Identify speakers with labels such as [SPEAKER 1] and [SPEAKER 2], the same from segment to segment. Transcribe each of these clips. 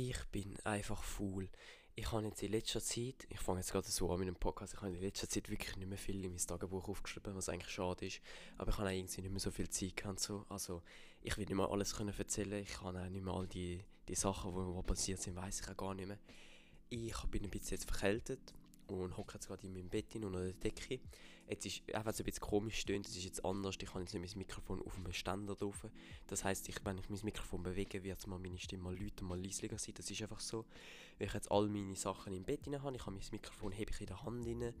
[SPEAKER 1] Ich bin einfach faul. Ich habe jetzt in letzter Zeit, ich fange jetzt gerade so an mit einem Podcast, ich habe in letzter Zeit wirklich nicht mehr viel in mein Tagebuch aufgeschrieben, was eigentlich schade ist. Aber ich habe irgendwie nicht mehr so viel Zeit gehabt. So. Also ich will nicht mehr alles können erzählen, ich kann auch nicht mehr all die, die Sachen, die, die passiert sind, weiß ich auch gar nicht mehr. Ich bin ein bisschen jetzt verkältet und hocke jetzt gerade in meinem Bett hin unter der Decke. Jetzt ist einfach so ein bisschen komisch stöhnt, es ist jetzt anders, ich habe jetzt nicht mein Mikrofon auf einem Ständer drauf. Das heisst, ich, wenn ich mein Mikrofon bewege, wird mal meine Stimme mal lauter, mal leislicher sein. Das ist einfach so. Weil ich jetzt all meine Sachen im Bett habe, ich habe mein Mikrofon hebe ich in der Hand rein.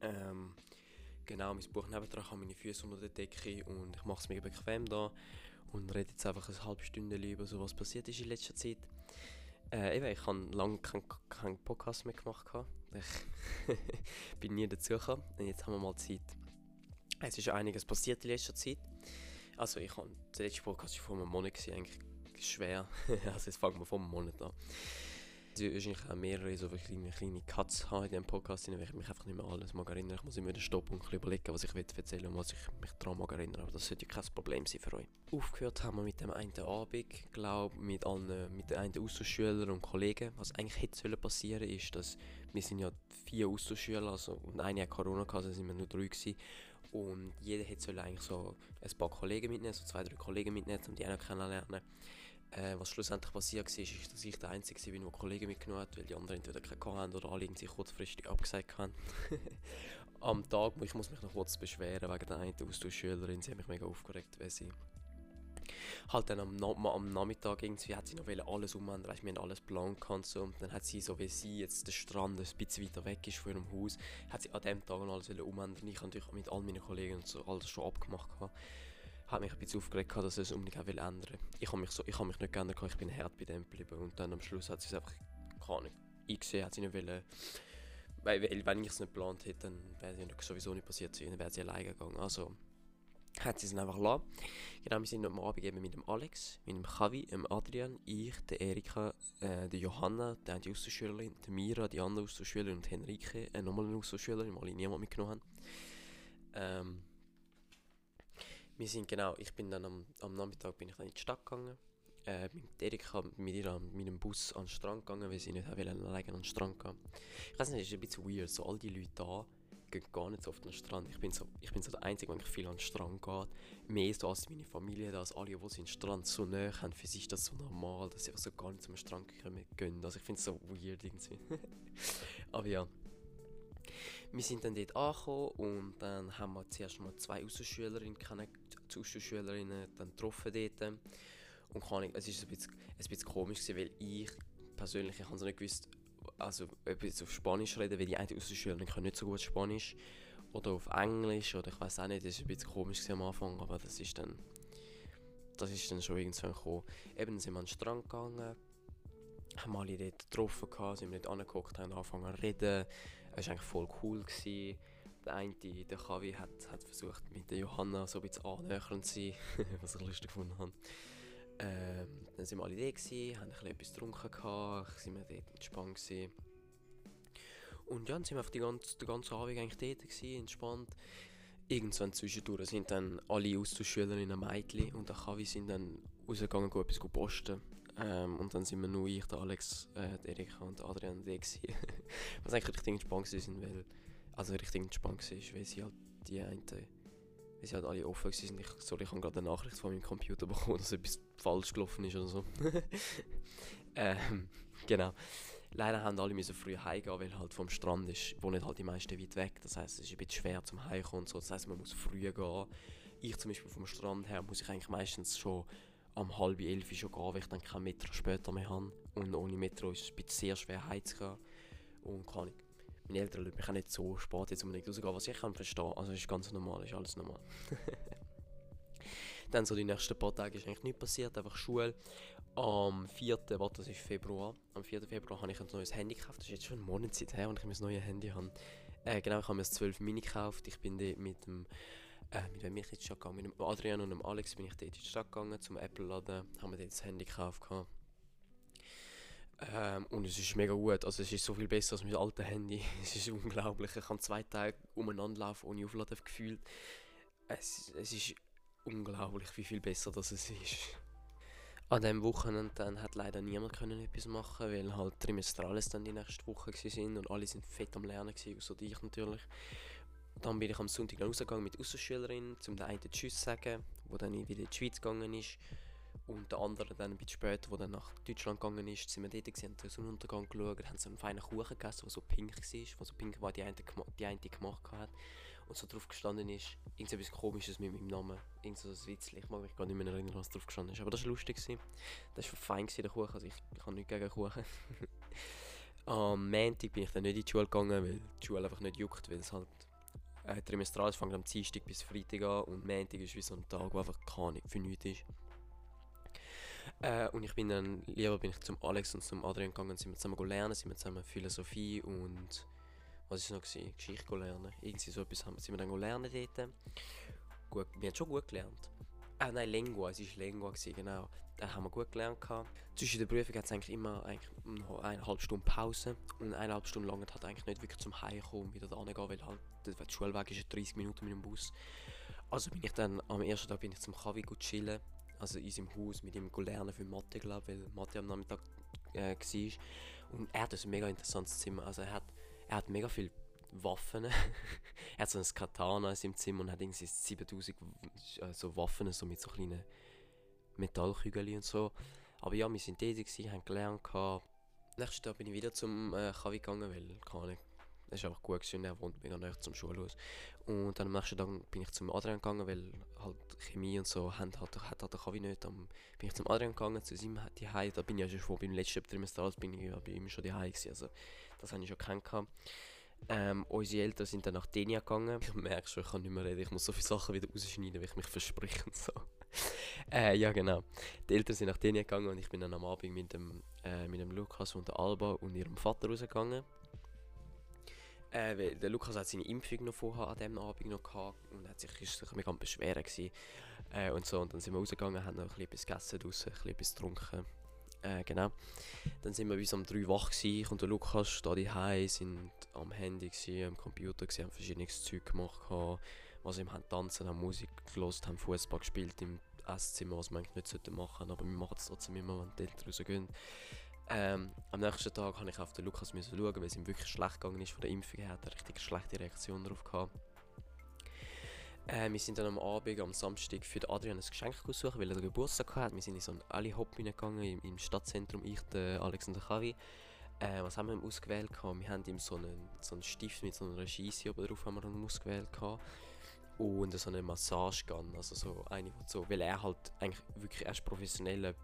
[SPEAKER 1] Ähm, genau, mein Buch nebendran, ich habe meine Füße unter der Decke und ich mache es mir bequem da und rede jetzt einfach eine halbe Stunde über so was passiert ist in letzter Zeit. Äh, eben, ich habe lange keinen kein Podcast mehr gemacht. Ich bin nie dazu gekommen. Und jetzt haben wir mal Zeit. Es ist einiges passiert in letzter Zeit. Also ich habe, der letzte Podcast vor einem Monat, gewesen, eigentlich schwer. also jetzt fangen wir vor einem Monat an. Ist wahrscheinlich auch mehrere so kleine, kleine Cuts haben in diesem Podcast, weil ich mich einfach nicht mehr alles mag erinnern. Ich muss immer stoppen und überlegen, was ich erzählen und was ich mich daran mag erinnern. Aber das sollte ja kein Problem sein für euch. Aufgehört haben wir mit dem einen Abend, glaube mit allen, mit den einen Austauschschülern und Kollegen. Was eigentlich hätte passieren sollen, ist, dass wir sind ja vier Austauschschüler, also und eine hat Corona gehabt, also sind wir nur drei gewesen. Und jeder hätte eigentlich so ein paar Kollegen mitnehmen, so zwei, drei Kollegen mitnehmen, um die auch noch kennenlernen. Äh, was schlussendlich passiert war, ist, dass ich der Einzige war, der Kollegen mitgenommen hat, weil die anderen entweder keine haben oder alle irgendwie kurzfristig abgesagt haben. Am Tag, ich muss mich noch kurz beschweren wegen der einen Austauschschülerin, sie hat mich mega aufgeregt, weil sie halt dann am, am Nachmittag irgendwie hat sie noch alles umändern, weißt, wir haben alles blank gehabt so. und dann hat sie, so wie sie jetzt der Strand ein bisschen weiter weg ist von ihrem Haus, hat sie an dem Tag alles umändern. Ich habe natürlich mit all meinen Kollegen und so alles schon abgemacht gehabt hat mich ein bisschen aufgeregt, dass er es unbedingt auch ändern will. Ich habe mich, so, hab mich nicht geändert, ich bin hart bei dem geblieben. Und dann am Schluss hat sie es einfach, keine Ahnung, eingesehen, hat sie nicht wollen. Weil, weil wenn ich es nicht geplant hätte, dann wäre es sowieso nicht passiert dann wäre sie alleine gegangen. Also hat sie es einfach gelassen. Genau, wir sind am Abend eben mit dem Alex, mit dem Javi, dem Adrian, ich, der Erika, äh, der Johanna, die eine Austauschschülerin, der Mira, die andere Austauschschülerin und Henrike, äh, nochmal eine Austauschschülerin, weil ich niemand mitgenommen habe. Ähm, wir sind genau, ich bin dann am, am Nachmittag bin ich dann in die Stadt gegangen. Äh, mit Erika mit ihr mit meinem Bus an den Strand gegangen, weil sie nicht alleine an den Strand gehen. Ich weiß nicht, es ist ein bisschen weird, so all die Leute da gehen gar nicht so oft an den Strand. Ich bin so, ich bin so der Einzige, der viel an den Strand geht. Mehr so als meine Familie, als alle, die den Strand so näher haben. Für sie ist das so normal, dass sie so gar nicht zum Strand gehen. Also ich finde es so weird irgendwie. Aber ja. Wir sind dann dort angekommen und dann haben wir zuerst mal zwei Austauschschülerinnen Austauschschülerinnen dann getroffen dort. Und kann ich, es war ein ein bisschen komisch, gewesen, weil ich persönlich, ich habe so nicht gewusst, also ob ich auf Spanisch reden, weil die eine Austauschschülerin kann nicht so gut Spanisch oder auf Englisch oder ich weiß auch nicht, das war ein bisschen komisch am Anfang, aber das ist dann, das ist dann schon irgendwann gekommen. Eben sind wir an den Strand gegangen, haben alle dort getroffen, gehabt, sind wir dort angeguckt, haben angefangen zu reden. Es war eigentlich voll cool. Gewesen. Der eine, der Kavi, hat, hat versucht, mit der Johanna so ein bisschen annähernd zu sein, was ich lustig gefunden habe. Ähm, dann waren wir alle da, gewesen, haben ein etwas getrunken, gehabt, sind wir dort entspannt. Gewesen. Und ja, dann sind wir die ganze, den ganzen Abend eigentlich dort, gewesen, entspannt. Irgendwann zwischendurch sind dann alle Austauschschülerinnen Mädchen und der Kavi sind dann rausgegangen, etwas posten. Ähm, und dann sind wir nur ich, der Alex, äh, der Erika und der Adrian da Was eigentlich richtig entspannt war, weil, also richtig entspannt war, weil sie halt die einen, weil sie halt alle offen waren. Ich, sorry, ich habe gerade eine Nachricht von meinem Computer bekommen, dass etwas falsch gelaufen ist oder so. ähm, genau. Leider haben alle müssen früh heimgehen, weil halt vom Strand ist, wo nicht halt die meisten weit weg. Das heisst, es ist ein bisschen schwer zum Heimkommen und so. Das heisst, man muss früh gehen. Ich zum Beispiel vom Strand her muss ich eigentlich meistens schon am halb elf schon gehen, weil ich dann kein Metro später mehr habe. Und ohne Metro ist es sehr schwer heimzugehen. Und kann ich. Meine Eltern lassen mich auch nicht so spät jetzt unbedingt rausgehen, was ich kann verstehen. Also ist ganz normal, ist alles normal. dann so die nächsten paar Tage ist eigentlich nichts passiert, einfach Schule. Am 4. warte, das ist Februar. Am 4. Februar habe ich ein neues Handy gekauft. Das ist jetzt schon eine Monatszeit her, und ich mein neues Handy habe. Äh, genau, ich habe mir das 12 Mini gekauft. Ich bin mit dem äh, mit wem bin ich die Stadt gegangen? Mit dem Adrian und dem Alex bin ich dort in die Stadt gegangen, zum Apple-Laden, haben wir dort das Handy gekauft. Ähm, und es ist mega gut, also es ist so viel besser als mein altes Handy. Es ist unglaublich, ich kann zwei Tage umeinander laufen ohne Aufladen gefühlt. Es, es ist unglaublich, wie viel besser das es ist. An diesem Wochenende dann hat leider niemand können etwas machen, weil halt Trimestrales dann die nächste Woche waren und alle sind fett am Lernen außer ich natürlich. Dann bin ich am Sonntag dann rausgegangen mit Außenschülerin, um den einen Tschüss zu sagen, wo dann wieder in die Schweiz gegangen ist. Und der andere dann ein bisschen später, der dann nach Deutschland gegangen ist, sind wir dort gesehen, haben den Sonnenuntergang geschaut, haben so einen feinen Kuchen gegessen, der so pink war, wo so pink war, die eine, die eine gemacht hat und so drauf gestanden ist, irgendetwas komisches mit meinem Namen, irgend so ein Witzchen, ich mag mich gar nicht mehr erinnern, was drauf gestanden ist, aber das war lustig, gewesen. das war fein, gewesen, der Kuchen, also ich, ich habe nichts gegen Kuchen. Am Montag bin ich dann nicht in die Schule gegangen, weil die Schule einfach nicht juckt, weil es halt äh, Trimestral fängt am Dienstag bis Freitag an und Montag ist wie so ein Tag, wo einfach keine für nichts ist. Äh, und ich bin dann, lieber bin ich zum Alex und zum Adrian gegangen, sind wir zusammen lernen, sind wir zusammen Philosophie und was war noch? Gewesen? Geschichte lernen. Irgendwie so etwas haben, sind wir dann lernen dort. Gut, wir haben schon gut gelernt. Ah nein, Lingua, es war Lingua, gewesen, genau. Da haben wir gut gelernt. Gehabt. Zwischen der Prüfung hat es eigentlich immer eigentlich eine halbe Stunde Pause. Und eine halbe Stunde lang hat eigentlich nicht wirklich zum Heimkommen wieder da gehen, weil halt der Schulweg ist 30 Minuten mit dem Bus. Also bin ich dann, am ersten Tag bin ich zum Kavi gut chillen. Also in seinem Haus mit ihm lernen für Mathe, glaube weil Mathe am Nachmittag äh, war. Und er hat ein mega interessantes Zimmer. Also er hat er hat mega viele Waffen. er hat so ein Katana in seinem Zimmer und hat irgendwie 7000 äh, so Waffen, so mit so kleinen Metallkügeln und so. Aber ja, wir sind tätig, haben gelernt. Gehabt. Nächsten Tag bin ich wieder zum äh, Kavi gegangen, weil, keine ist einfach gut gewesen, er wohnt mega nah zum Schulhaus. Und dann am nächsten Tag bin ich zum Adrian gegangen, weil halt Chemie und so hat halt, hat halt Kavi nicht. Dann bin ich zum Adrian gegangen, zu seinem Zuhause. Da bin ich ja schon beim letzten Trimester, bin ich ja bei ihm schon daheim gewesen. Also das habe ich schon kennengelernt. Ähm, unsere Eltern sind dann nach Denia gegangen. Ich merke schon, ich kann nicht mehr reden. Ich muss so viele Sachen wieder rausschneiden, weil ich mich verspreche und so. äh, ja, genau. Die Eltern sind nach Denia gegangen und ich bin dann am Abend mit dem, äh, mit dem Lukas und der Alba und ihrem Vater rausgegangen. Äh, weil der Lukas hat seine Impfung noch vorher an diesem Abend noch gehabt und hat sich, ist sich mega beschweren gewesen. Äh, und so. Und dann sind wir rausgegangen, haben noch ein bisschen gegessen draussen, ein bisschen getrunken. Äh, genau. Dann sind wir bis um 3 wach gewesen. Und der Lukas da die sind am Handy gewesen, am Computer gewesen, haben verschiedenes Zeug gemacht, gehabt, was wir haben tanzen, haben Musik gelost, haben Fußball gespielt im Esszimmer, was man eigentlich nicht machen sollten, aber wir machen es trotzdem immer, wenn die Eltern rausgehen. Ähm, am nächsten Tag habe ich auf den Lukas müssen schauen, weil es ihm wirklich schlecht gegangen ist von der Impfung er eine richtig schlechte Reaktion darauf gehabt. Äh, wir sind dann am Abend, am Samstag, für Adrian ein Geschenk gesucht, weil er Geburtstag hatte. Wir sind in so einen Ali-Hop gegangen, im, im Stadtzentrum, ich, der Alexander Kavi. Äh, was haben wir ihm ausgewählt? Gehabt? Wir haben ihm so einen, so einen Stift mit so einer Scheisse oben drauf haben wir ausgewählt. Gehabt. Und so eine Massagegun, also so eine, so, weil er halt eigentlich wirklich erst professioneller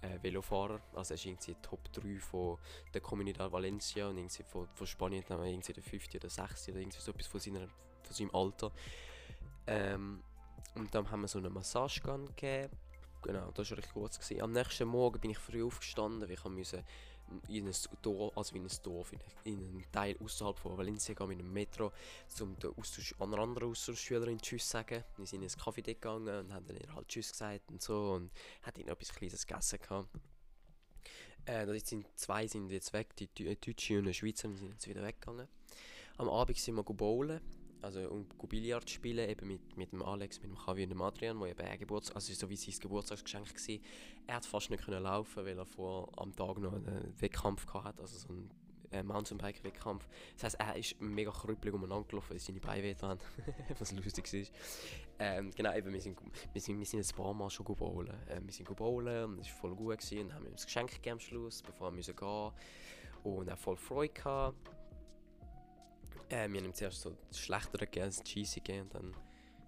[SPEAKER 1] äh, Velofahrer, also er ist irgendwie Top 3 von der Comunidad Valencia und irgendwie von, von Spanien dann irgendwie der 5. oder 6. oder irgendwie so etwas von, seiner, von seinem Alter. Ähm, und dann haben wir so eine Massagegun gegeben. Genau, das war recht kurz. Gewesen. Am nächsten Morgen bin ich früh aufgestanden, weil ich musste in ein Dorf, also in ein Dorf, in, in einen Teil außerhalb von Valencia gehen mit dem Metro, um der Austausch, einer anderen Austauschschülerin Tschüss zu sagen. Wir sind ins Kaffee gegangen und haben ihr halt Tschüss gesagt und so und hat ihnen etwas Kleines gegessen gehabt. Äh, jetzt sind, zwei sind jetzt weg, die Deutsche und die Schweizer sind jetzt wieder weggegangen. Am Abend sind wir bowlen also um Billard spielen, eben mit, mit dem Alex, mit dem Javi und dem Adrian, wo eben ein Geburtstag, also so wie sein Geburtstagsgeschenk war. Er hat fast nicht können laufen, weil er vor am Tag noch einen Wettkampf hatte, also so einen äh, Mountainbike-Wettkampf. Das heisst, er ist mega krüppelig umeinander gelaufen, weil seine Beine weh was lustig ist. Ähm, genau, eben, wir sind, wir sind, wir sind ein paar Mal schon bowlen. Ähm, wir sind bowlen und es war voll gut gewesen, und haben ihm das Geschenk gegeben am Schluss, bevor wir gehen mussten. Und er voll Freude gehabt. Äh, wir haben zuerst so das Schlechtere gegeben, das Cheesy gegeben und dann,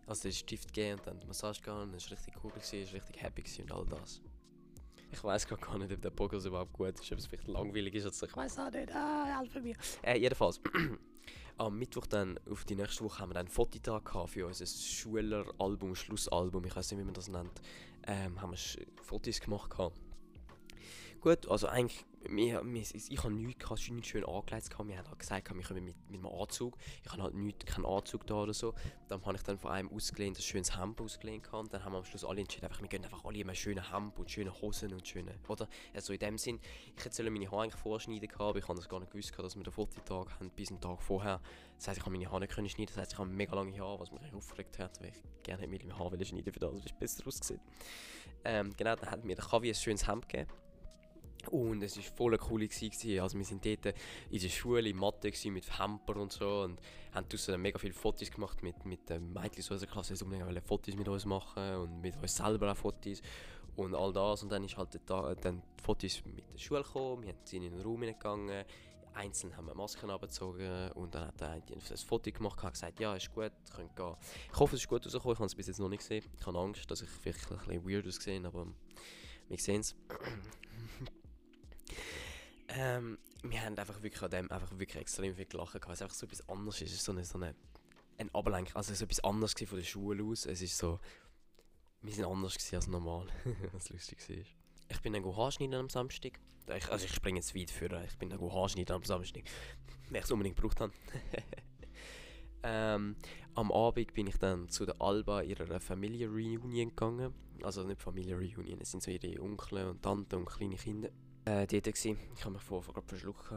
[SPEAKER 1] also den Stift gegeben und dann die Massage gegangen, es war richtig cool, es war richtig happy und all das. Ich weiß gar nicht, ob der Podcast überhaupt gut ist, ob es vielleicht langweilig ist oder so. Ich weiß auch nicht, ah, helfe mir. Äh, jedenfalls, am Mittwoch dann, auf die nächste Woche, haben wir dann einen Fototag für unser Schuleralbum, Schlussalbum, ich weiß nicht, wie man das nennt. Ähm, haben wir Fotos gemacht. Gut, also eigentlich wir, wir, ich habe nichts, nichts schön angelegt. Wir haben halt gesagt, wir kommen mit, mit einem Anzug. Ich habe halt nicht, keinen Anzug da oder so. Dann habe ich dann von einem ausgelehnt, ein schönes Hemd ausgelehnt. Und dann haben wir am Schluss alle entschieden, einfach, wir gehen einfach alle in einen schönen Hemd und schöne Hosen und schöne... Oder? Also in dem Sinn, ich hätte meine Haare eigentlich vorschneiden können, aber ich habe das gar nicht gewusst, dass wir den Fototag haben, bis einen Tag vorher. Das heisst, ich habe meine Haare nicht können schneiden Das heisst, ich habe mega lange Haare, was mich aufgeregt hat, weil ich gerne mit meinem Haar schneiden für das, was besser aussieht. Ähm, genau, dann hat mir der Kavi ein schönes Hemd gegeben. Und es war voll Zeit. Also wir sind dort in der Schule, in Mathe mit Hamper und so und haben draussen mega viele Fotos gemacht mit, mit den Mädchen aus unserer Klasse. Sie wollten Fotos mit uns machen und mit uns selber auch Fotos und all das. Und dann ist halt da, dann die Fotos mit der Schule gekommen, wir sind in den Raum gegangen, einzeln haben wir Masken abgezogen und dann hat eine ein Foto gemacht und gesagt, ja, ist gut, könnt gehen. Ich hoffe, es ist gut rausgekommen, ich habe es bis jetzt noch nicht gesehen. Ich habe Angst, dass ich vielleicht ein bisschen weird aussehe, aber wir sehen es. Ähm, wir haben einfach wirklich an dem einfach wirklich extrem viel gelacht. Es ist einfach so etwas anderes. Es ist so eine, so eine ein Ablenkung, also so etwas anderes von der Schule aus. Es ist so, wir sind anders als normal, was lustig war. Ich bin dann Haarschneiden am Samstag. Ich, also ich springe jetzt weit für, ich bin dann Haarschneiden am Samstag, weil ich es unbedingt gebraucht habe. ähm, am Abend bin ich dann zu der Alba ihrer Familie Reunion gegangen. Also nicht Familie Reunion, es sind so ihre Onkel und Tanten und kleine Kinder äh, dort gewesen. Ich habe mich vorher gerade verschluckt.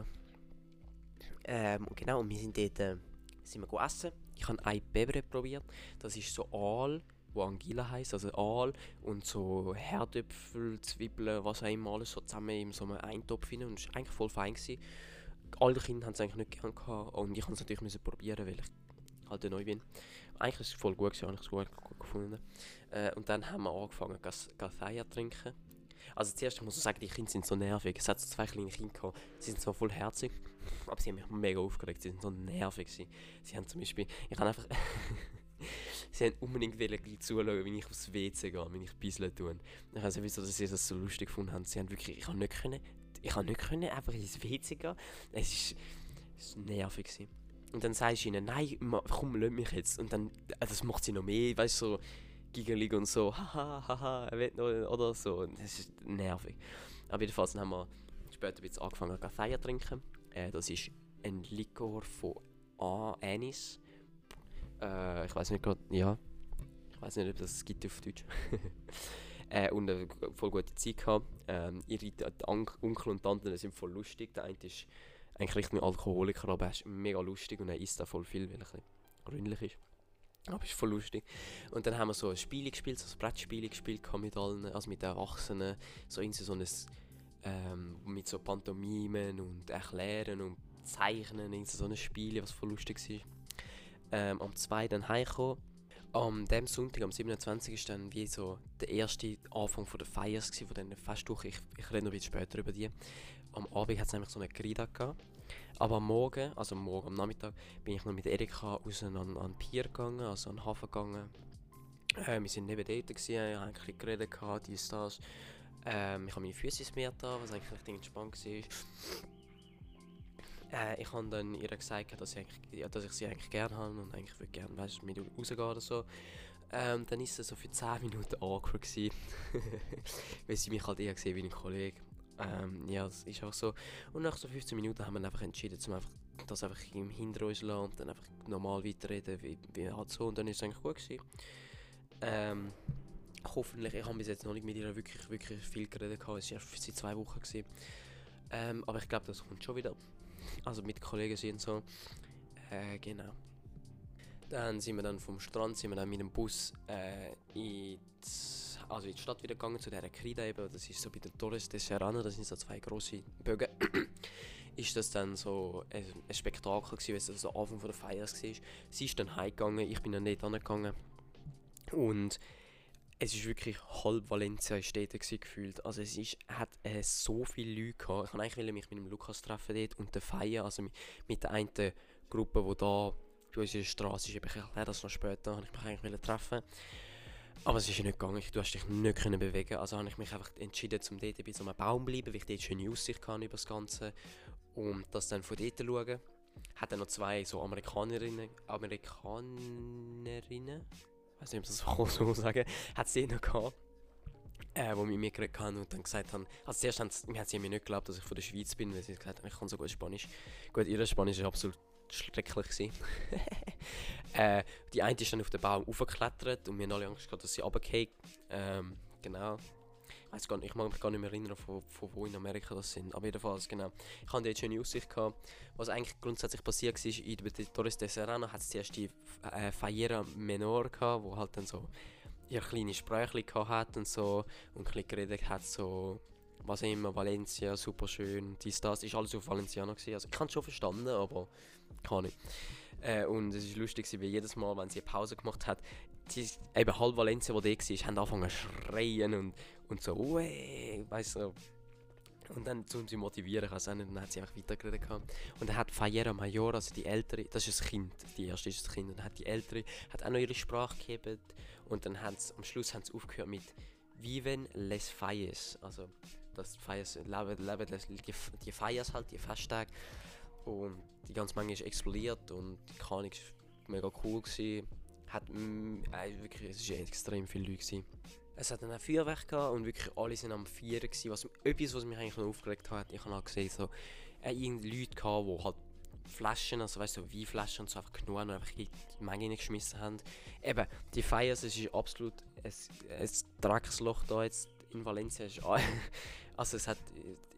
[SPEAKER 1] Ähm, genau, und wir sind dort äh, sind wir essen. Ich habe ein Bebre probiert. Das ist so Aal, wo Angila heisst, also Aal und so Herdöpfel, Zwiebeln, was auch immer, alles so zusammen in so einem Eintopf rein. Und es war eigentlich voll fein. Gewesen. Alle Kinder haben es eigentlich nicht gern gehabt und ich musste es natürlich müssen probieren, weil ich halt neu bin. Eigentlich ist es voll gut, gewesen, habe es gut, gut gefunden. Äh, und dann haben wir angefangen, Gathaya zu trinken. Also zuerst muss ich sagen, die Kinder sind so nervig. Es hat so zwei kleine Kinder gehabt. Sie sind zwar voll herzig, aber sie haben mich mega aufgeregt. Sie sind so nervig. Sie, sie haben zum Beispiel, ich habe einfach, sie haben unbedingt wollen zuschauen, wie ich aufs WC gehe, wenn ich Bisseln tue. Ich weiß nicht, wieso dass sie das so lustig gefunden haben. Sie haben wirklich, ich habe nicht können, ich habe nicht können einfach ins WC gehen. Es ist, es ist nervig. Und dann sagst du ihnen, nein, komm, lass mich jetzt. Und dann, das macht sie noch mehr, weißt du, so, giggelig und so, haha, haha, er wird noch, oder so. Das ist nervig. Aber jedenfalls haben wir später ein angefangen, Kaffee zu trinken. Äh, das ist ein Likor von Anis. Äh, ich weiß nicht gerade, ja. Ich weiß nicht, ob das gibt auf Deutsch. äh, und eine voll gute Zeit gehabt. Ähm, ihre Onkel und Tanten sind voll lustig. Der eine ist eigentlich richtig Alkoholiker, aber er ist mega lustig und er isst da voll viel, weil er ein bisschen gründlich ist. Aber ist voll lustig. Und dann haben wir so ein Spiel gespielt, so ein Brettspiel gespielt mit allen, also mit den Erwachsenen. So in so ein, ähm, mit so Pantomimen und Erklären und Zeichnen, in so ein Spiel, was voll lustig war. Ähm, am 2. dann heimgekommen. Am dem Sonntag, am 27. ist dann wie so der erste Anfang von der Feiers, von dieser Festwoche. Ich, ich rede noch ein bisschen später über die. Am Abend hat es nämlich so eine Grida gehabt. Aber am Morgen, also morgen am Nachmittag, bin ich noch mit Erika raus an, an den Pier gegangen, also an den Hafen gegangen. Äh, wir sind neben dort, gewesen, ich habe ein geredet, gehabt, dies, das. Ähm, ich habe meine Füße ins was eigentlich recht entspannt war. Äh, ich habe dann ihr gesagt, dass ich, ja, dass ich sie eigentlich gerne habe und eigentlich würde gerne weißt, mit rausgehen oder so. Ähm, dann war es so für 10 Minuten awkward weil sie mich halt eher gesehen wie ein Kollege. Ähm, ja, das ist auch so. Und nach so 15 Minuten haben wir einfach entschieden, zum einfach das einfach im Hinter uns und dann einfach normal weiterreden, wie, wie halt so. Und dann ist es eigentlich gut gewesen. Ähm, hoffentlich, ich habe bis jetzt noch nicht mit ihr wirklich, wirklich viel geredet gehabt. Es war erst seit zwei Wochen gewesen. Ähm, aber ich glaube, das kommt schon wieder. Also mit Kollegen sind so. Äh, genau. Dann sind wir dann vom Strand, sind wir dann mit dem Bus äh, in die also in die Stadt wieder gegangen, zu dieser Krida eben, das ist so bei der Torres de Serrano, das sind so zwei grosse Bögen, ist das dann so ein, ein Spektakel gewesen, weil es so Anfang von der Feier war. Sie ist dann heimgegangen, ich bin dann nicht angegangen und es ist wirklich halb Valencia in Städte gefühlt. Also es ist, hat äh, so viele Leute gehabt. Ich wollte eigentlich mich mit dem Lukas treffen dort und der Feier, also mit, mit der einen Gruppe, die da bei uns in der Straße ist, ich erkläre das noch später, ich mich eigentlich treffen aber es ist nicht gegangen, du hast dich nicht können bewegen Also habe ich mich einfach entschieden, zum dort bei so einem Baum zu bleiben, weil ich dort schöne Aussicht hatte über das Ganze. Und das dann von dort schauen. Hat dann noch zwei so Amerikanerinnen, Amerikanerinnen, weiß nicht, ob ich das so sagen, hat es noch gehabt. äh, die mit mir geredet haben und dann gesagt haben, also zuerst haben sie, haben sie mir nicht geglaubt, dass ich von der Schweiz bin, weil sie gesagt haben, ich kann so gut Spanisch. Gut, ihr Spanisch war absolut schrecklich. äh, die eine ist dann auf den Baum aufgeklettert und wir haben alle Angst gehabt, dass sie runterfällt. Ähm, genau. Ich gar nicht, ich mag mich gar nicht mehr erinnern, von, von wo in Amerika das sind. Aber jedenfalls, genau. Ich hatte dort schöne Aussicht gehabt. Was eigentlich grundsätzlich passiert war, in der Torres de Serrano hat es zuerst die äh, Feiera Menor gehabt, wo halt dann so ihr kleine Sprüche hat und so und ein geredet hat, so was immer, Valencia, super schön, dies, das, ist alles auf Valenciano gewesen. Also ich habe es schon verstanden, aber nicht. Äh, und es ist lustig, weil jedes Mal, wenn sie eine Pause gemacht hat, die, eben halb Valencia, die war, haben angefangen zu schreien und, und so, ueh, weißt du, und dann, um sie motivieren, nicht, dann hat sie einfach weitergeredet. Und dann hat Fayera Major, also die Ältere, das ist ein Kind, die erste ist das Kind, und dann hat die Ältere hat auch noch ihre Sprache gegeben. Und dann haben am Schluss haben sie aufgehört mit Viven les Falles, also das Feiers, die Feiers halt, die Festtage. Und die ganze Menge ist explodiert und die Kanik war mega cool. Gewesen. Hat, äh, wirklich, es waren extrem viele Leute. Gewesen. Es hat dann ein Feuerwerk und wirklich alle sind am Feiern gewesen. Was, etwas, was mich eigentlich noch aufgeregt hat, ich habe gesehen, so, äh, Leute gehabt, die halt Flaschen, also weißt du, Weinflaschen und so einfach genommen und einfach in die Menge geschmissen haben. Eben, die Feiers, es ist absolut ein, ein Drecksloch da jetzt in Valencia. Ist, also es hat,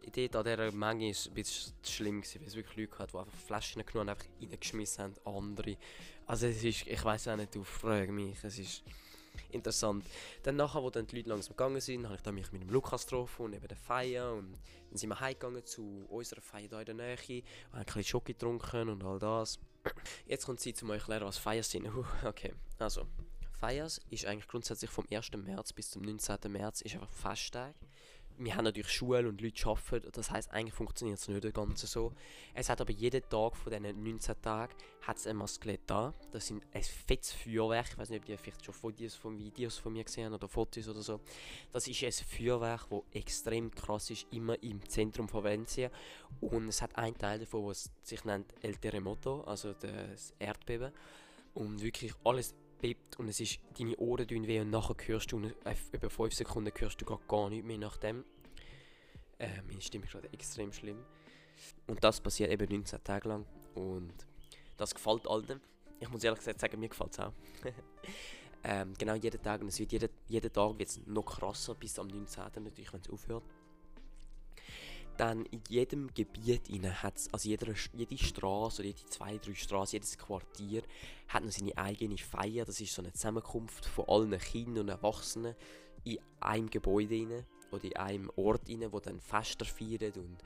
[SPEAKER 1] die Idee an dieser Menge ist ein bisschen schlimm gewesen, weil es wirklich Leute hat, die einfach Flaschen genommen und einfach reingeschmissen haben, andere. Also es ist, ich weiß auch nicht, du fragst mich, es ist interessant. Dann nachher, wo dann die Leute langsam gegangen sind, habe ich dann mich mit dem Lukas getroffen und eben der Feier und dann sind wir heimgegangen zu unserer Feier hier in der Nähe, haben ein bisschen Schoki getrunken und all das. Jetzt kommt Zeit, um euch zu erklären, was Feiers sind. okay, also, Feiers ist eigentlich grundsätzlich vom 1. März bis zum 19. März ist einfach Festtag wir haben natürlich Schule und Leute arbeiten, das heißt eigentlich funktioniert es nicht ganz so. Es hat aber jeden Tag von diesen 19 Tagen hat ein Maskelett da. Das sind ein fettes Feuerwerk. Ich weiß nicht, ob ihr vielleicht schon Fotos von Videos von mir gesehen oder Fotos oder so. Das ist ein Feuerwerk, das extrem krass ist, immer im Zentrum von Valencia. Und es hat einen Teil davon, was sich nennt El Terremoto, also das Erdbeben. Und wirklich alles bebt und es ist deine Ohren tun weh und nachher hörst du, äh, über 5 Sekunden hörst du gar nichts mehr nach dem. Äh, meine Stimme ist gerade extrem schlimm. Und das passiert eben 19 Tage lang und das gefällt allen. Ich muss ehrlich gesagt sagen, mir gefällt es auch. ähm, genau jeden Tag und es wird jeden, jeden Tag wird's noch krasser bis am 19. natürlich, wenn es aufhört dann in jedem Gebiet hat also jeder, jede Straße oder jede zwei, drei Straßen, jedes Quartier hat noch seine eigene Feier. Das ist so eine Zusammenkunft von allen Kindern und Erwachsenen in einem Gebäude rein, oder in einem Ort rein, wo dann Fester feiern und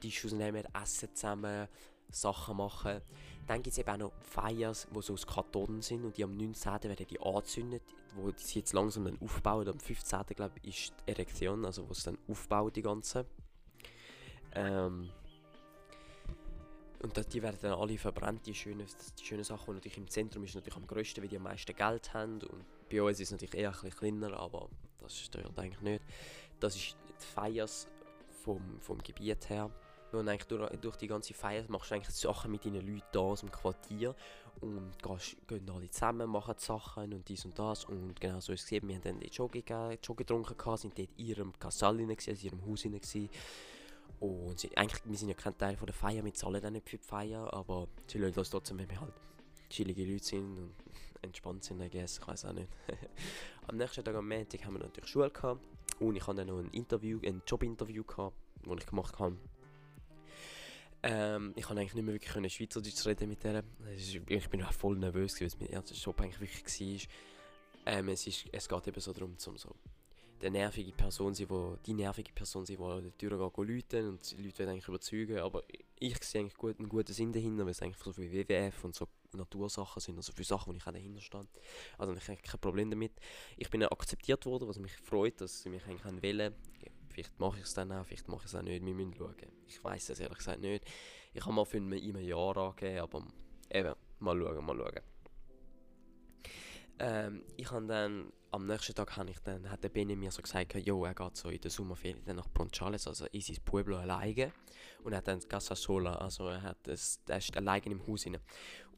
[SPEAKER 1] Tisch ausnehmen, essen zusammen, Sachen machen. Dann gibt es eben auch noch Feiers, die so aus Karton sind und die am 19. werden die angezündet, wo die sich jetzt langsam dann aufbauen. Am 15. glaube ich ist die Erektion, also wo es dann aufbaut die ganze. Ähm, und die werden dann alle verbrannt, die schönen, die schönen Sachen. Und natürlich im Zentrum ist natürlich am größten, weil die am meisten Geld haben. Und bei uns ist es natürlich eher ein bisschen kleiner, aber das stört eigentlich nicht. Das ist die Feiers vom, vom Gebiet her. Und eigentlich durch, durch die ganze Feier machst du eigentlich Sachen mit deinen Leuten da aus dem Quartier und gehst, gehen alle zusammen, machen Sachen und dies und das und genau so ist es gesehen. Wir haben dann Joggen getrunken, sind dort in ihrem Casal in also in ihrem Haus und sie, eigentlich, wir sind ja kein Teil von der Feier, wir zahlen auch nicht für die Feier, aber sie lassen uns trotzdem, wenn wir halt chillige Leute sind und entspannt sind, I guess, ich weiß auch nicht. am nächsten Tag am Montag haben wir natürlich Schule gehabt und ich hatte dann noch ein Interview, ein Jobinterview gehabt, das ich gemacht habe. Ähm, ich konnte eigentlich nicht mehr wirklich Schweizerdeutsch reden mit der. Ich bin auch voll nervös, weil es mein erster Job eigentlich wirklich war. Ähm, es, ist, es geht eben so darum, zum so der nervige Person sein, wo die nervige Person sein, die an der Tür geht läuten und die Leute werden eigentlich überzeugen, aber ich sehe eigentlich gut, einen guten Sinn dahinter, weil es eigentlich so viel WWF und so Natursachen sind, also viele Sachen, wo ich auch dahinter stehe. Also ich habe kein Problem damit. Ich bin akzeptiert worden, was mich freut, dass sie mich eigentlich wählen Vielleicht mache ich es dann auch, vielleicht mache ich es auch nicht, wir müssen schauen. Ich weiß es ehrlich gesagt nicht. Ich habe mal für ein Jahr angegeben, aber eben, mal schauen, mal schauen. Ähm, ich habe dann, am nächsten Tag habe ich dann, hat der Benny mir so gesagt, jo, er geht so in der Sommerferien dann nach Ponchales, also in sein Pueblo alleine. Und er hat dann Casa Sola, also er hat das, er ist alleine im Haus rein.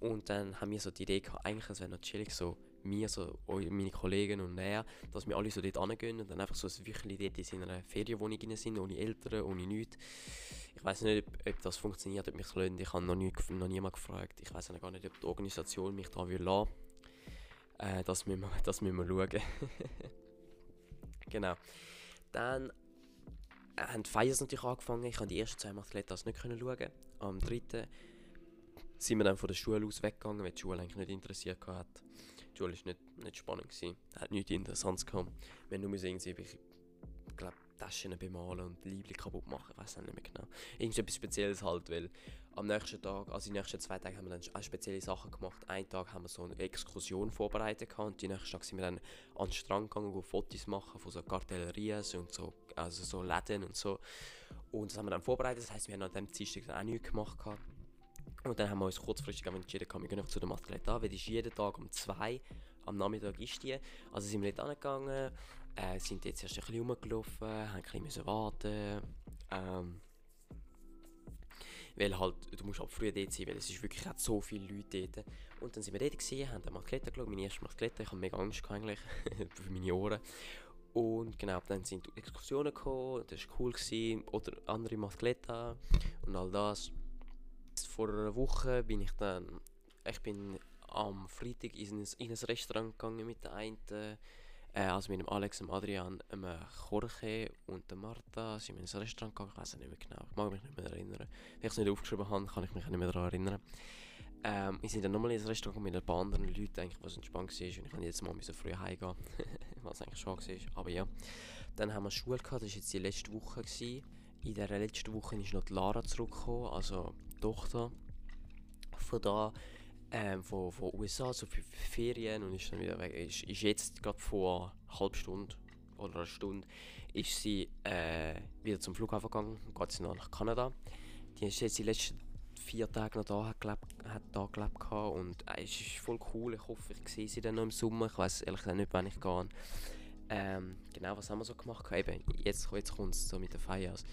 [SPEAKER 1] Und dann haben wir so die Idee gehabt, eigentlich wäre noch chillig so mir, also meine Kollegen und er, dass wir alle so dort hingehen und dann einfach so ein Wöchchen dort in einer Ferienwohnung rein sind, ohne Eltern, ohne nichts. Ich weiß nicht, ob, ob, das funktioniert, ob mich das lassen. Ich habe noch, nie, noch niemand gefragt. Ich weiß gar nicht, ob die Organisation mich da will lassen. Äh, das, müssen wir, das müssen wir schauen. genau. Dann äh, haben die Feiers natürlich angefangen. Ich konnte die ersten zwei Mathletas nicht schauen. Am dritten sind wir dann von der Schule aus weggegangen, weil die Schule eigentlich nicht interessiert hat. Die Schule war nicht, nicht spannend. Gewesen. Hat nichts Interessantes gehabt. Wir haben nur irgendwie, ich glaube, Taschen bemalen und Liebling kaputt machen, ich weiß nicht mehr genau. Irgendetwas Spezielles halt, weil am nächsten Tag, also die nächsten zwei Tage haben wir dann auch spezielle Sachen gemacht. Einen Tag haben wir so eine Exkursion vorbereitet gehabt und die nächsten Tag sind wir dann an den Strand gegangen, und Fotos machen von so Kartellerien und so, also so Läden und so. Und das haben wir dann vorbereitet, das heisst, wir haben an dem Dienstag auch nichts gemacht gehabt. Und dann haben wir uns kurzfristig entschieden, wir gehen zu dem Athlet an, weil die ist jeden Tag um zwei am Nachmittag ist die. Also sind wir nicht angegangen, äh, sind jetzt erst ein bisschen rumgelaufen, haben ein bisschen warten ähm, weil halt, du musst halt früh dort sein, weil es ist wirklich hat so viele Leute dort. Und dann sind wir dort gewesen, haben dann Mathletten geschaut, meine erste Mathletten, ich habe mega Angst eigentlich für meine Ohren. Und genau, dann sind Exkursionen gekommen, das war cool, gewesen, oder andere Mathletten und all das. Vor einer Woche bin ich dann, ich bin am Freitag in ein, in ein Restaurant gegangen mit der einen äh, also mit dem Alex, dem Adrian, dem Jorge und der Marta sind wir in ein Restaurant gegangen, ich weiß nicht mehr genau, ich mag mich nicht mehr erinnern. Wenn ich es nicht aufgeschrieben habe, kann ich mich nicht mehr daran erinnern. Ähm, wir sind dann nochmal in ein Restaurant mit ein paar anderen Leuten, eigentlich, was entspannt war und ich kann jetzt mal früh heimgehen, was eigentlich schon war, aber ja. Dann haben wir Schule gehabt, das war jetzt die letzte Woche. Gewesen. In der letzten Woche ist noch die Lara zurückgekommen, also die Tochter. Von da ähm, von, von USA, so für Ferien und ist dann wieder weg. Ist, ist jetzt gerade vor einer halben Stunde oder einer Stunde ist sie äh, wieder zum Flughafen gegangen und geht sie nach Kanada. Die ist jetzt die letzten vier Tage noch da, hat, gelebt, hat da gelebt gehabt und äh, es ist voll cool. Ich hoffe, ich sehe sie dann noch im Sommer. Ich weiß ehrlich gesagt nicht, wann ich gehe. Ähm, genau, was haben wir so gemacht? Eben, jetzt, jetzt kommt es so mit den Feiers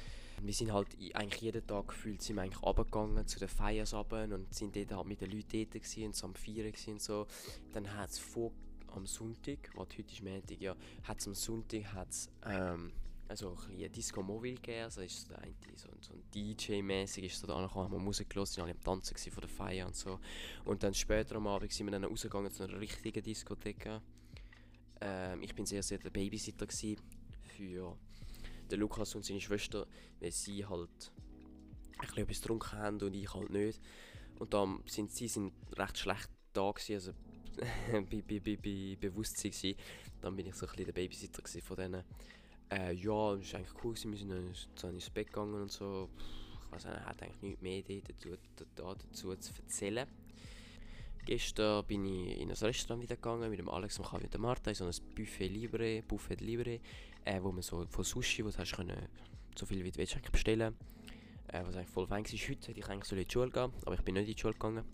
[SPEAKER 1] wir sind halt eigentlich jeden Tag gefühlt sind wir eigentlich runtergegangen zu den Feiers runter und sind dort halt mit den Leuten dort gewesen, und so am Feiern und so. Dann hat es vor am Sonntag, was heute ist Montag, ja, hat es am Sonntag hat's, ähm, also ein, Disco Mobile gegeben, also ist so, ein, so, so ein DJ-mäßig ist so da angekommen, haben wir Musik gehört, sind alle am Tanzen von der Feier und so. Und dann später am Abend sind wir dann rausgegangen zu einer richtigen Diskothek. Ähm, ich bin sehr, sehr der Babysitter für der Lukas und seine Schwester, weil sie halt ein etwas getrunken haben und ich halt nicht. Und dann sind sie sind recht schlecht da gewesen, also bei, bei, bei, bei Bewusstsein gewesen. Dann bin ich so ein bisschen der Babysitter von denen. Äh, ja, es war eigentlich cool, gewesen. wir sind dann ins Bett gegangen und so. Ich weiß nicht, hat eigentlich nichts mehr dazu, dazu zu erzählen. Gestern bin ich in ein Restaurant wieder gegangen mit dem Alex und mit der Marta, in so ein Buffet Libre, Buffet Libre äh, wo man so von Sushi, du hast können, so viel wie du willst bestellen äh, was eigentlich voll fein war. Heute hätte ich eigentlich so in die Schule gehen, aber ich bin nicht in die Schule gegangen.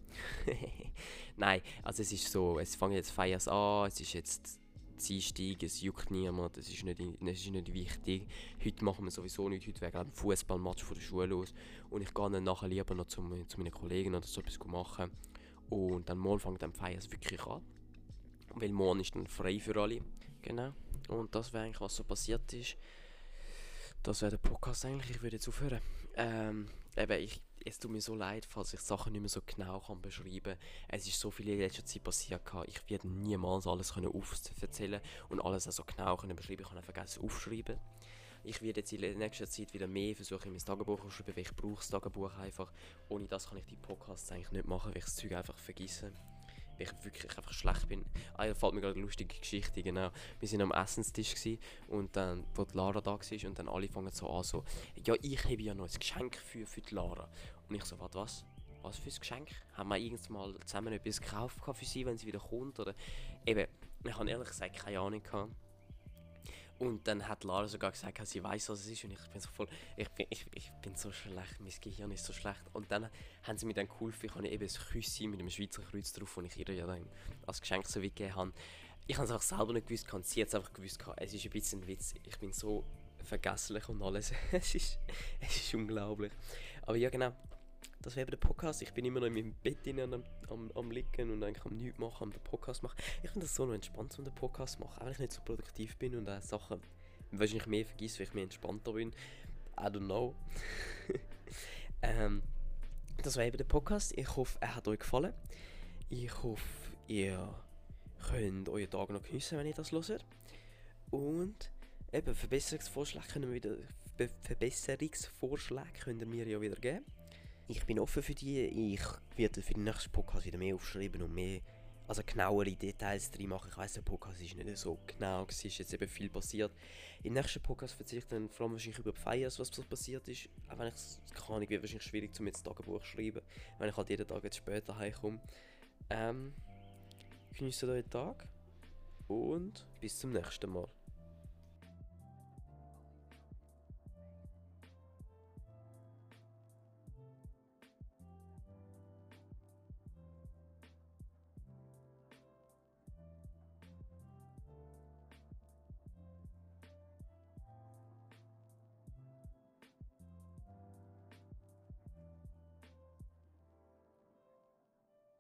[SPEAKER 1] Nein, also es ist so, es fangen jetzt Feiers an, es ist jetzt Dienstag, es juckt niemand, es ist, nicht, es ist nicht wichtig. Heute machen wir sowieso nicht, heute wäre ein Fußballmatch von der Schule los und ich gehe dann nachher lieber noch zu, zu meinen Kollegen oder so etwas machen. Und dann morgen fängt dann Feiers wirklich an, weil morgen ist dann frei für alle. Genau. Und das wäre eigentlich, was so passiert ist. Das wäre der Podcast eigentlich. Ich würde jetzt aufhören. Ähm, eben, ich, es tut mir so leid, falls ich Sachen nicht mehr so genau kann beschreiben kann. Es ist so viel in letzter Zeit passiert. Ich werde niemals alles können erzählen und alles auch so genau können beschreiben. Ich habe vergessen aufschreiben. Ich werde jetzt in der nächsten Zeit wieder mehr versuchen, in mein Tagebuch zu schreiben, weil ich brauche das Tagebuch einfach. Ohne das kann ich die Podcasts eigentlich nicht machen, weil ich das Zeug einfach vergesse weil ich wirklich einfach schlecht bin. Ah, da fällt mir gerade eine lustige Geschichte, genau. Wir waren am Essenstisch und dann, wo die Lara da war und dann alle fangen so an, so, ja, ich habe ja noch ein Geschenk für, für die Lara. Und ich so, warte, was? Was für ein Geschenk? Haben wir irgendwann mal zusammen etwas gekauft für sie, wenn sie wieder kommt? Oder eben, ich habe ehrlich gesagt keine Ahnung gehabt. Und dann hat Lara sogar gesagt, sie weiß, was es ist. Und ich bin so voll, ich bin, ich, ich bin so schlecht, mein Gehirn ist so schlecht. Und dann haben sie mir dann geholfen, ich habe eben ein Küsschen mit einem Schweizer Kreuz drauf, und ich ihr ja dann als Geschenk so gegeben habe. Ich habe es einfach selber nicht gewusst, und sie hat es einfach gewusst. Es ist ein bisschen ein Witz. Ich bin so vergesslich und alles. es, ist, es ist unglaublich. Aber ja, genau. Das wäre der Podcast. Ich bin immer noch in meinem Bett am, am, am liegen und eigentlich am nichts machen, am den Podcast machen. Ich finde das so noch entspannt, um den Podcast zu machen, wenn ich nicht so produktiv bin und auch Sachen wahrscheinlich mehr vergesse, weil ich mehr entspannter bin. I don't know. ähm, das war eben der Podcast. Ich hoffe, er hat euch gefallen. Ich hoffe, ihr könnt euren Tag noch geniessen, wenn ihr das hört. Und eben, Verbesserungsvorschläge können wir wieder, Verbesserungsvorschläge könnt ihr mir ja wieder geben. Ich bin offen für die. Ich werde für den nächsten Podcast wieder mehr aufschreiben und mehr, also genauere Details drin machen. Ich weiß, der Podcast ist nicht so genau, es ist jetzt eben viel passiert. Im nächsten Podcast erzähle ich dann vor allem wahrscheinlich über die Feiers, was passiert ist. Auch wenn ich es kann, wird wahrscheinlich schwierig, zum jetzt Tagebuch zu schreiben, wenn ich halt jeden Tag jetzt später heimkomme. Ähm, genießt euren Tag und bis zum nächsten Mal.